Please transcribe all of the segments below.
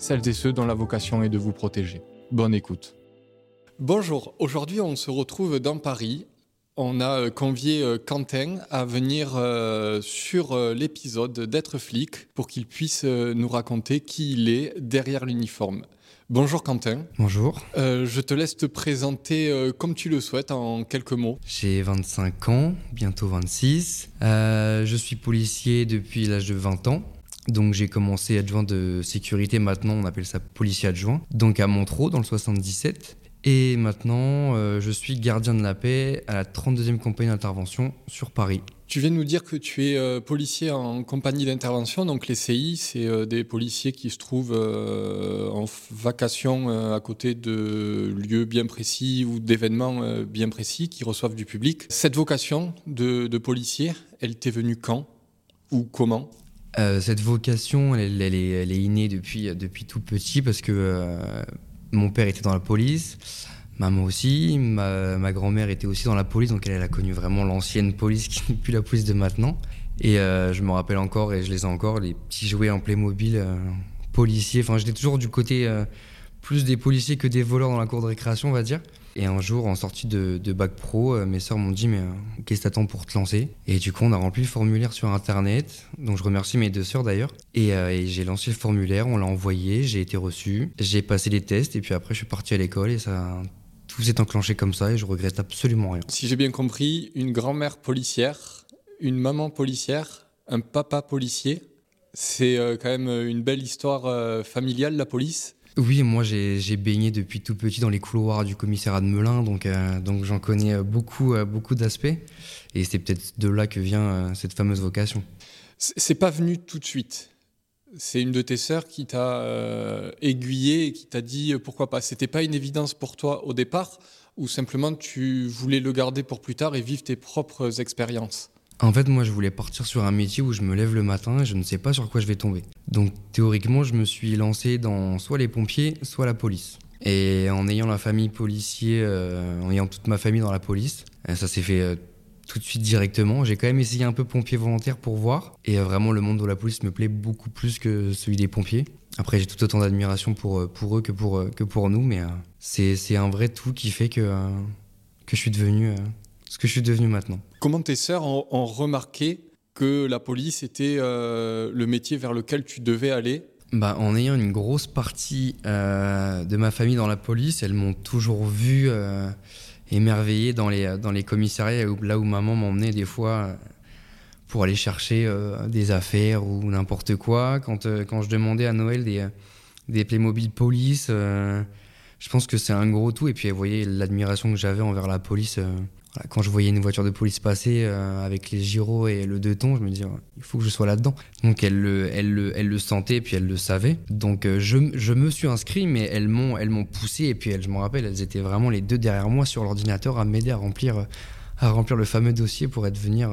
celles et ceux dont la vocation est de vous protéger. Bonne écoute. Bonjour, aujourd'hui on se retrouve dans Paris. On a euh, convié euh, Quentin à venir euh, sur l'épisode d'être flic pour qu'il puisse nous raconter qui il est derrière l'uniforme. Bonjour Quentin. Bonjour. je te laisse te présenter comme tu le souhaites en quelques mots. J'ai 25 ans, bientôt 26. je suis policier depuis l'âge de 20 ans. Donc j'ai commencé adjoint de sécurité, maintenant on appelle ça policier adjoint, donc à Montreux dans le 77. Et maintenant euh, je suis gardien de la paix à la 32e compagnie d'intervention sur Paris. Tu viens de nous dire que tu es euh, policier en compagnie d'intervention, donc les CI, c'est euh, des policiers qui se trouvent en vacation à côté de lieux bien précis ou d'événements bien précis qui reçoivent du public. Cette vocation de, de policier, elle t'est venue quand ou comment? Euh, cette vocation, elle, est, innée depuis, depuis tout petit parce que euh, mon père était dans la police, maman aussi, ma, grand-mère était aussi dans la police, donc elle, a connu vraiment l'ancienne police qui n'est plus la police de maintenant. Et euh, je me rappelle encore, et je les ai encore, les petits jouets en Playmobil policiers. Enfin, j'étais toujours du côté plus des policiers que des voleurs dans la cour de récréation, on va dire. Et un jour, en sortie de, bac pro, euh, mes sœurs m'ont dit Mais euh, qu'est-ce que t'attends pour te lancer? Et du coup, on a rempli le formulaire sur internet. Donc, je remercie mes deux sœurs d'ailleurs. Et, euh, j'ai lancé le formulaire, on l'a envoyé, j'ai été reçu, j'ai passé les tests. Et puis après, je suis parti à l'école et ça. Tout s'est enclenché comme ça et je regrette absolument rien. Si j'ai bien compris, une grand-mère policière, une maman policière, un papa policier, c'est quand même une belle histoire familiale, la police. Oui, moi j'ai baigné depuis tout petit dans les couloirs du commissariat de Melun, donc, euh, donc j'en connais euh, beaucoup, euh, beaucoup d'aspects. Et c'est peut-être de là que vient cette fameuse vocation. C'est pas venu tout de suite. C'est une de tes sœurs qui t'a aiguillé et qui t'a dit pourquoi pas. C'était pas une évidence pour toi au départ ou simplement tu voulais le garder pour plus tard et vivre tes propres expériences? En fait, moi, je voulais partir sur un métier où je me lève le matin et je ne sais pas sur quoi je vais tomber. Donc, théoriquement, je me suis lancé dans soit les pompiers, soit la police. Et en ayant la famille policier, euh, en ayant toute ma famille dans la police, euh, ça s'est fait euh, tout de suite directement. J'ai quand même essayé un peu pompier volontaire pour voir. Et vraiment, le monde de la police me plaît beaucoup plus que celui des pompiers. Après, j'ai tout autant d'admiration pour, pour eux que pour, que pour nous, mais c'est un vrai tout qui fait que, que je suis devenu ce que je suis devenu maintenant. Comment tes sœurs ont, remarqué que la police était euh, le métier vers lequel tu devais aller? Bah, En ayant une grosse partie euh, de ma famille dans la police, elles m'ont toujours vu euh, émerveillé dans les, dans les commissariats, là où maman m'emmenait des fois pour aller chercher des affaires ou n'importe quoi. Quand, quand je demandais à Noël des, des Playmobil police, je pense que c'est un gros tout. Et puis elle voyait l'admiration que j'avais envers la police quand je voyais une voiture de police passer euh, avec les gyros et le deux tons, je me disais, il faut que je sois là-dedans. Donc elle le, sentait puis elle le savait. Donc euh, je, me suis inscrit, mais elles m'ont, elles poussé et puis je me rappelle, elles étaient vraiment les deux derrière moi sur l'ordinateur à m'aider à remplir, remplir le fameux dossier pour, devenir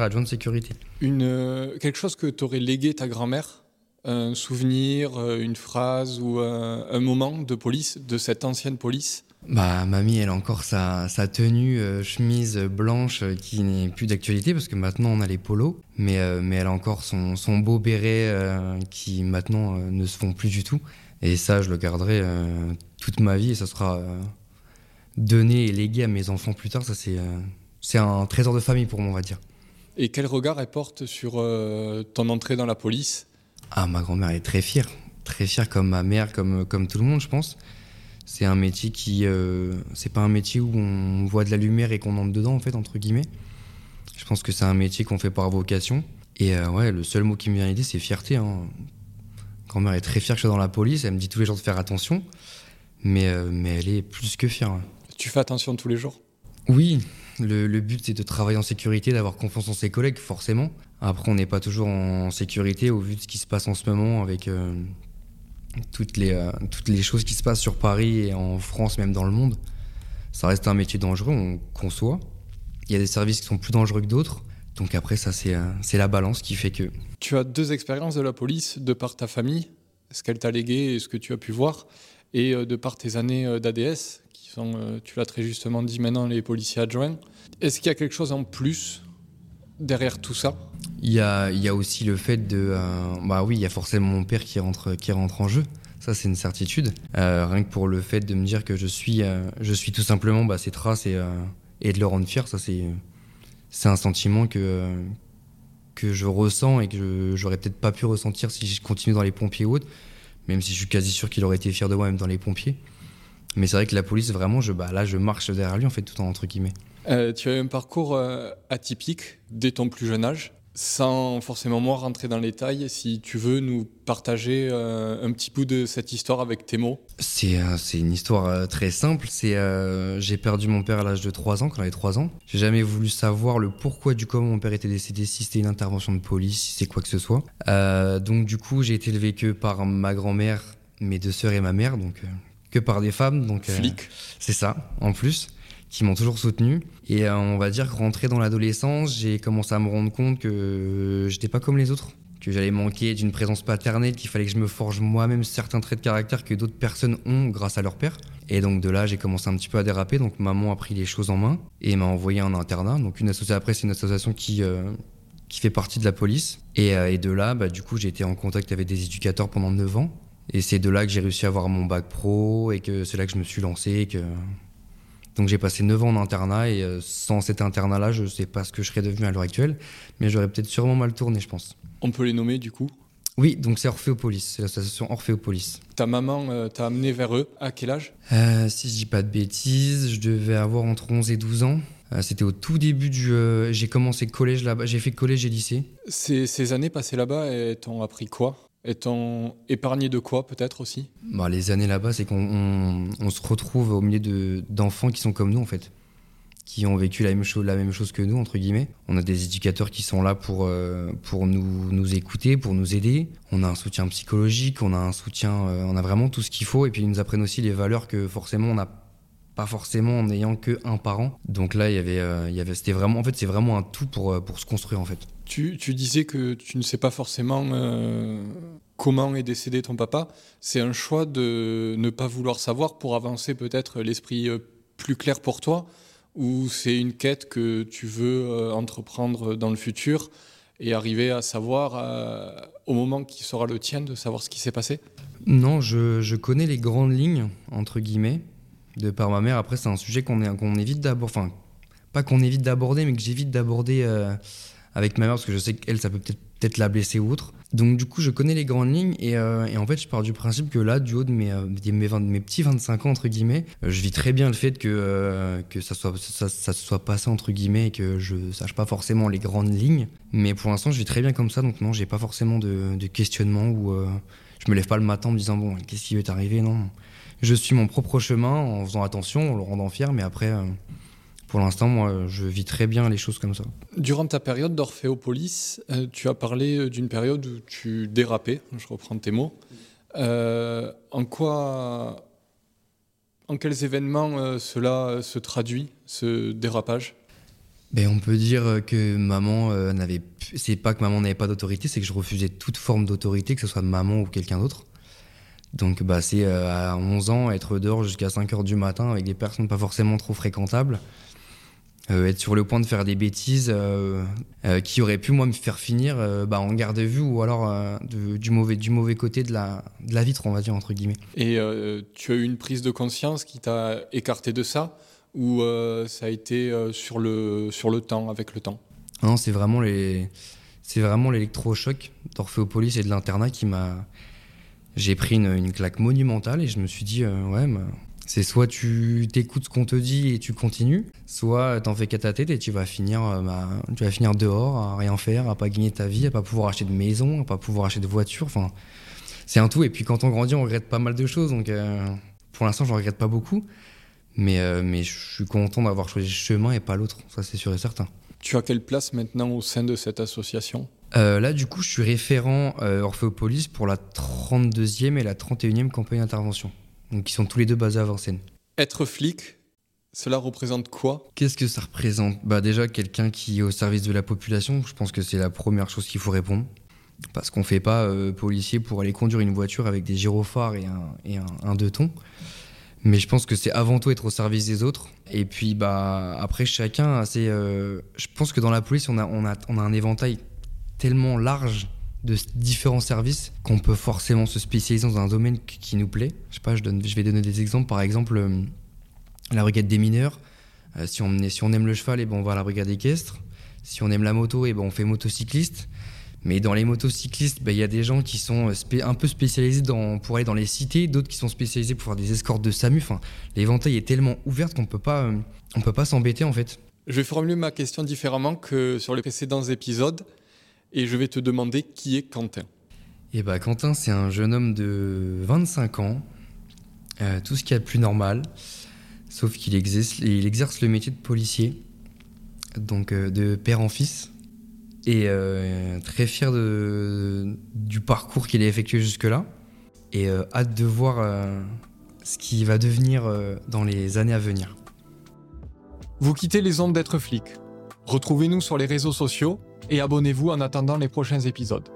adjoint de sécurité. Euh, quelque chose que tu aurais légué ta grand-mère un souvenir, une phrase ou un moment de police, de cette ancienne police? Bah, mamie, elle a encore sa, tenue euh, chemise blanche euh, qui n'est plus d'actualité parce que maintenant on a les polos, mais, euh, mais elle a encore son, beau béret qui maintenant ne se font plus du tout. Et ça, je le garderai toute ma vie et ça sera donné et légué à mes enfants plus tard. Ça, c'est c'est un trésor de famille pour moi, on va dire. Et quel regard elle porte sur ton entrée dans la police? Ah, ma grand-mère est très fière. Très fière comme ma mère, comme, comme tout le monde, je pense. C'est un métier qui. Euh, c'est pas un métier où on voit de la lumière et qu'on entre dedans, en fait, entre guillemets. Je pense que c'est un métier qu'on fait par vocation. Et euh, ouais, le seul mot qui me vient à l'idée, c'est fierté. Hein. Grand-mère est très fière que je sois dans la police. Elle me dit tous les jours de faire attention. Mais, euh, mais elle est plus que fière. Tu fais attention tous les jours? Oui. Le, le but, c'est de travailler en sécurité, d'avoir confiance en ses collègues, forcément. Après, on n'est pas toujours en sécurité au vu de ce qui se passe en ce moment avec toutes les, euh, toutes les choses qui se passent sur Paris et en France, même dans le monde. Ça reste un métier dangereux, on conçoit. Il y a des services qui sont plus dangereux que d'autres. Donc après, ça, c'est euh, la balance qui fait que... Tu as deux expériences de la police de par ta famille, ce qu'elle t'a légué et ce que tu as pu voir, et euh, de par tes années d'ADS, qui sont, tu l'as très justement dit maintenant, les policiers adjoints. Est-ce qu'il y a quelque chose en plus derrière tout ça il y, a, aussi le fait de... bah oui, il y a forcément mon père qui rentre, qui rentre en jeu. Ça, c'est une certitude. Euh, rien que pour le fait de me dire que je suis, euh, je suis tout simplement bah, ces traces et, euh, de le rendre fier, ça, c'est, c'est un sentiment que, que je ressens et que j'aurais peut-être pas pu ressentir si je continue dans les pompiers ou autres, même si je suis quasi sûr qu'il aurait été fier de moi même dans les pompiers. Mais c'est vrai que la police, vraiment, je, bah, là, je marche derrière lui, en fait, tout en entre guillemets. Tu as eu un parcours atypique dès ton plus jeune âge. Sans forcément moi rentrer dans les détails, si tu veux nous partager euh, un petit bout de cette histoire avec tes mots. C'est euh, une histoire euh, très simple. C'est J'ai perdu mon père à l'âge de 3 ans, quand j'avais 3 ans. J'ai jamais voulu savoir le pourquoi du comment mon père était décédé, si c'était une intervention de police, si c'est quoi que ce soit. donc du coup, j'ai été élevé que par ma grand-mère, mes deux sœurs et ma mère, donc que par des femmes. Donc, Flic. C'est ça, en plus qui m'ont toujours soutenu. Et euh, on va dire que rentré dans l'adolescence, j'ai commencé à me rendre compte que j'étais pas comme les autres, que j'allais manquer d'une présence paternelle, qu'il fallait que je me forge moi-même certains traits de caractère que d'autres personnes ont grâce à leur père. Et donc de là, j'ai commencé un petit peu à déraper. Donc maman a pris les choses en main et m'a envoyé en internat. Donc une association après, c'est une association qui euh, qui fait partie de la police. Et, euh, et de là, bah, du coup, j'ai été en contact avec des éducateurs pendant 9 ans. Et c'est de là que j'ai réussi à avoir mon bac pro et que c'est là que je me suis lancé que donc j'ai passé 9 ans en internat et euh, sans cet internat-là, je ne sais pas ce que je serais devenu à l'heure actuelle, mais j'aurais peut-être sûrement mal tourné, je pense. On peut les nommer du coup? Oui, donc c'est Orphéopolis, c'est l'association Orphéopolis. Ta maman euh, t'a amené vers eux à quel âge? Euh, Si je dis pas de bêtises, je devais avoir entre 11 et 12 ans. C'était au tout début du. j'ai commencé collège là-bas, j'ai fait collège et lycée. Ces, ces années passées là-bas, t'ont appris quoi? Étant épargné de quoi peut-être aussi? Bah, Les années là-bas, c'est qu'on se retrouve au milieu d'enfants qui sont comme nous en fait, qui ont vécu la même, chose, la même chose que nous, entre guillemets. On a des éducateurs qui sont là pour, euh, pour nous, nous écouter, pour nous aider. On a un soutien psychologique, on a un soutien, euh, on a vraiment tout ce qu'il faut. Et puis ils nous apprennent aussi les valeurs que forcément on n'a pas forcément en n'ayant que un parent. Donc là, il y avait, euh, il y avait, c'était vraiment, en fait, c'est vraiment un tout pour, pour se construire en fait. Tu, disais que tu ne sais pas forcément euh, comment est décédé ton papa. C'est un choix de ne pas vouloir savoir pour avancer peut-être l'esprit euh, plus clair pour toi ou c'est une quête que tu veux euh, entreprendre dans le futur et arriver à savoir au moment qui sera le tien de savoir ce qui s'est passé? Non, je, connais les grandes lignes, entre guillemets, de par ma mère. Après, c'est un sujet qu'on évite d'aborder, enfin, pas qu'on évite d'aborder, mais que j'évite d'aborder avec ma mère parce que je sais qu'elle, ça peut peut-être peut la blesser ou autre. Donc du coup, je connais les grandes lignes et, euh, en fait, je pars du principe que là, du haut de mes, euh, petits 25 ans, entre guillemets, euh, je vis très bien le fait que, que ça, soit, ça, soit passé, entre guillemets, et que je sache pas forcément les grandes lignes. Mais pour l'instant, je vis très bien comme ça, donc non, j'ai pas forcément de, de questionnement ou je me lève pas le matin en me disant, bon, qu'est-ce qui va t'arriver? Non. Je suis mon propre chemin en faisant attention, en le rendant fier, mais après pour l'instant, moi, je vis très bien les choses comme ça. Durant ta période d'Orphéopolis, euh, tu as parlé euh, d'une période où tu dérapais, je reprends tes mots. Euh, en quoi, en quels événements cela se traduit, ce dérapage? Ben, on peut dire que maman n'avait, c'est pas que maman n'avait pas d'autorité, c'est que je refusais toute forme d'autorité, que ce soit maman ou quelqu'un d'autre. Donc bah, c'est à 11 ans être dehors jusqu'à 5 heures du matin avec des personnes pas forcément trop fréquentables. Euh, être sur le point de faire des bêtises euh, euh, qui auraient pu moi me faire finir bah, en garde à vue ou alors du, mauvais, du mauvais côté de la, de la vitre, on va dire, entre guillemets. Et tu as eu une prise de conscience qui t'a écarté de ça ou ça a été sur, le, sur le temps, avec le temps? Non, c'est vraiment les... C'est vraiment l'électrochoc d'Orphéopolis et de l'internat qui m'a. J'ai pris une, une, claque monumentale et je me suis dit, ouais, c'est soit tu t'écoutes ce qu'on te dit et tu continues, soit t'en fais qu'à ta tête et tu vas finir, euh, bah, tu vas finir dehors à rien faire, à pas gagner ta vie, à pas pouvoir acheter de maison, à pas pouvoir acheter de voiture. Enfin, c'est un tout. Et puis quand on grandit, on regrette pas mal de choses. Donc euh, pour l'instant, je regrette pas beaucoup, mais euh, mais je suis content d'avoir choisi ce chemin et pas l'autre. Ça, c'est sûr et certain. Tu as quelle place maintenant au sein de cette association? Là, du coup, je suis référent Orphéopolis pour la 32e et la 31e campagne d'intervention. Donc, ils sont tous les deux basés à Vincennes. Être flic, cela représente quoi? Qu'est-ce que ça représente? Bah déjà quelqu'un qui est au service de la population, je pense que c'est la première chose qu'il faut répondre. Parce qu'on ne fait pas euh, policier pour aller conduire une voiture avec des gyrophares et un, et un, deux tons. Mais je pense que c'est avant tout être au service des autres. Et puis bah après chacun, c'est, euh, je pense que dans la police on a, on a, on a un éventail tellement large de différents services qu'on peut forcément se spécialiser dans un domaine qui nous plaît. Je sais pas, je, donne, je vais donner des exemples. Par exemple, euh, la brigade des mineurs. Euh, si, on, si on aime le cheval, et eh ben on va à la brigade équestre. Si on aime la moto, et eh ben on fait motocycliste. Mais dans les motocyclistes, ben, il y a des gens qui sont un peu spécialisés pour aller dans les cités, d'autres qui sont spécialisés pour faire des escortes de SAMU. Enfin, l'éventail est tellement ouvert qu'on euh, on peut pas s'embêter en fait. Je vais formuler ma question différemment que sur les précédents épisodes et je vais te demander qui est Quentin. Eh ben, Quentin, c'est un jeune homme de 25 ans, euh, tout ce qu'il y a de plus normal. Sauf qu'il exerce, il exerce le métier de policier, donc euh, de père en fils, et euh, très fier de, du parcours qu'il a effectué jusque-là, et hâte de voir ce qui va devenir dans les années à venir. Vous quittez les ondes d'être flic. Retrouvez-nous sur les réseaux sociaux et abonnez-vous en attendant les prochains épisodes.